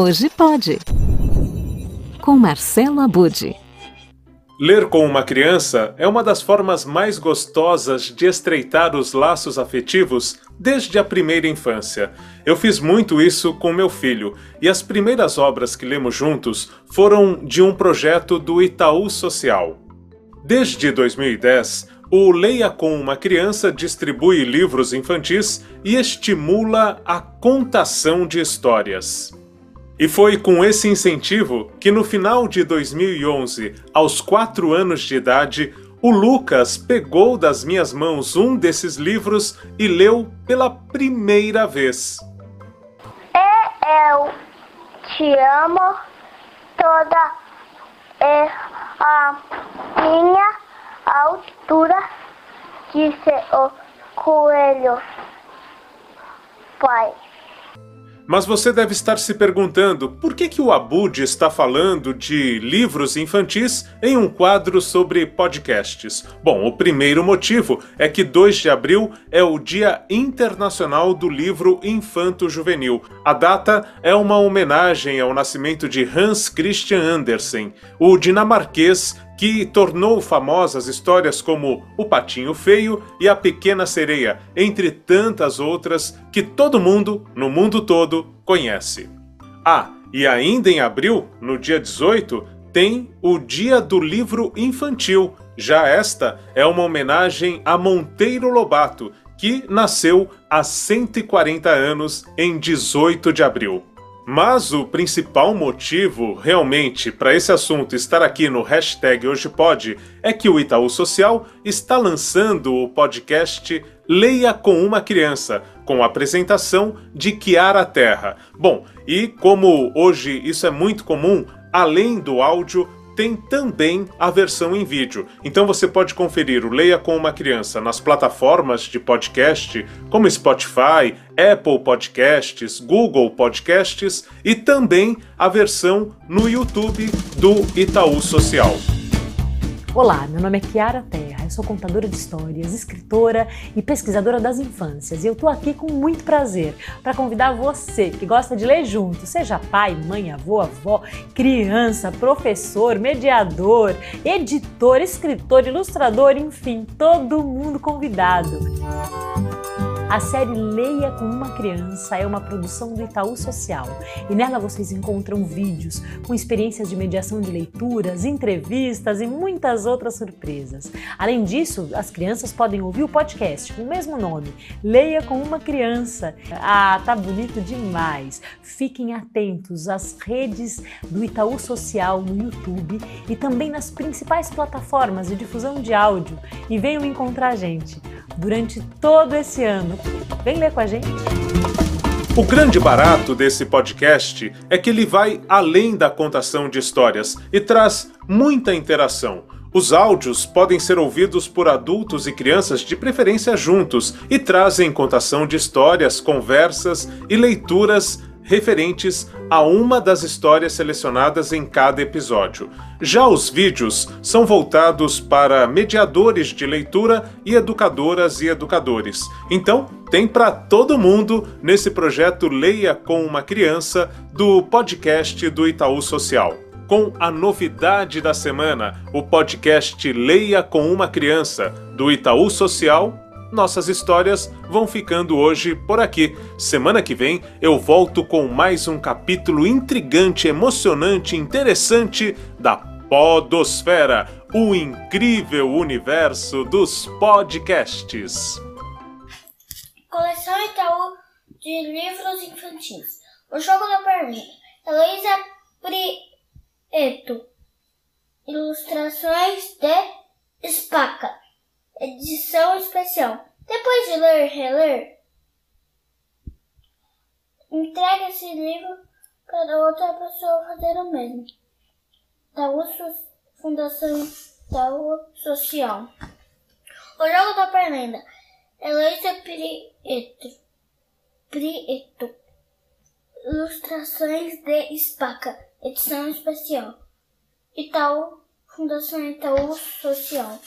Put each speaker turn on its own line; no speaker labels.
Hoje pode. Com Marcelo Abude.
Ler com uma criança é uma das formas mais gostosas de estreitar os laços afetivos desde a primeira infância. Eu fiz muito isso com meu filho, e as primeiras obras que lemos juntos foram de um projeto do Itaú Social. Desde 2010, o Leia com uma Criança distribui livros infantis e estimula a contação de histórias. E foi com esse incentivo que, no final de 2011, aos 4 anos de idade, o Lucas pegou das minhas mãos um desses livros e leu pela primeira vez.
Eu te amo toda é a minha altura, disse o coelho. Pai.
Mas você deve estar se perguntando por que, que o Abud está falando de livros infantis em um quadro sobre podcasts. Bom, o primeiro motivo é que 2 de abril é o Dia Internacional do Livro Infanto Juvenil. A data é uma homenagem ao nascimento de Hans Christian Andersen, o dinamarquês que tornou famosas histórias como O Patinho Feio e A Pequena Sereia, entre tantas outras que todo mundo, no mundo todo, conhece. Ah, e ainda em abril, no dia 18, tem o Dia do Livro Infantil. Já esta é uma homenagem a Monteiro Lobato, que nasceu há 140 anos em 18 de abril. Mas o principal motivo, realmente, para esse assunto estar aqui no hashtag Hoje Pode é que o Itaú Social está lançando o podcast Leia com uma Criança, com a apresentação de Kiara Terra. Bom, e como hoje isso é muito comum, além do áudio, tem também a versão em vídeo. Então você pode conferir o Leia com uma Criança nas plataformas de podcast como Spotify, Apple Podcasts, Google Podcasts e também a versão no YouTube do Itaú Social.
Olá, meu nome é Kiara Terra, eu sou contadora de histórias, escritora e pesquisadora das infâncias. E eu tô aqui com muito prazer para convidar você que gosta de ler junto, seja pai, mãe, avô, avó, criança, professor, mediador, editor, escritor, ilustrador, enfim, todo mundo convidado. A série Leia com uma Criança é uma produção do Itaú Social e nela vocês encontram vídeos com experiências de mediação de leituras, entrevistas e muitas outras surpresas. Além disso, as crianças podem ouvir o podcast com o mesmo nome, Leia com uma Criança. Ah, tá bonito demais! Fiquem atentos às redes do Itaú Social no YouTube e também nas principais plataformas de difusão de áudio e venham encontrar a gente durante todo esse ano. Vem ler com a gente.
O grande barato desse podcast é que ele vai além da contação de histórias e traz muita interação. Os áudios podem ser ouvidos por adultos e crianças de preferência juntos e trazem contação de histórias, conversas e leituras referentes a uma das histórias selecionadas em cada episódio. Já os vídeos são voltados para mediadores de leitura e educadoras e educadores. Então, tem para todo mundo nesse projeto Leia com uma Criança do podcast do Itaú Social. Com a novidade da semana, o podcast Leia com uma Criança do Itaú Social nossas histórias vão ficando hoje por aqui. Semana que vem eu volto com mais um capítulo intrigante, emocionante, interessante da Podosfera, o incrível universo dos podcasts.
Coleção Itaú de livros infantis. O jogo da perninha. Heloísa Prieto. Ilustrações de Spaca edição especial. Depois de ler reler, entregue esse livro para outra pessoa fazer o mesmo. Itaú Fundação Itaú Social. O jogo da Perlenda. Heloísa Prieto. Prieto. Ilustrações de Spaca. Edição especial. Itaú Fundação Itaú Social.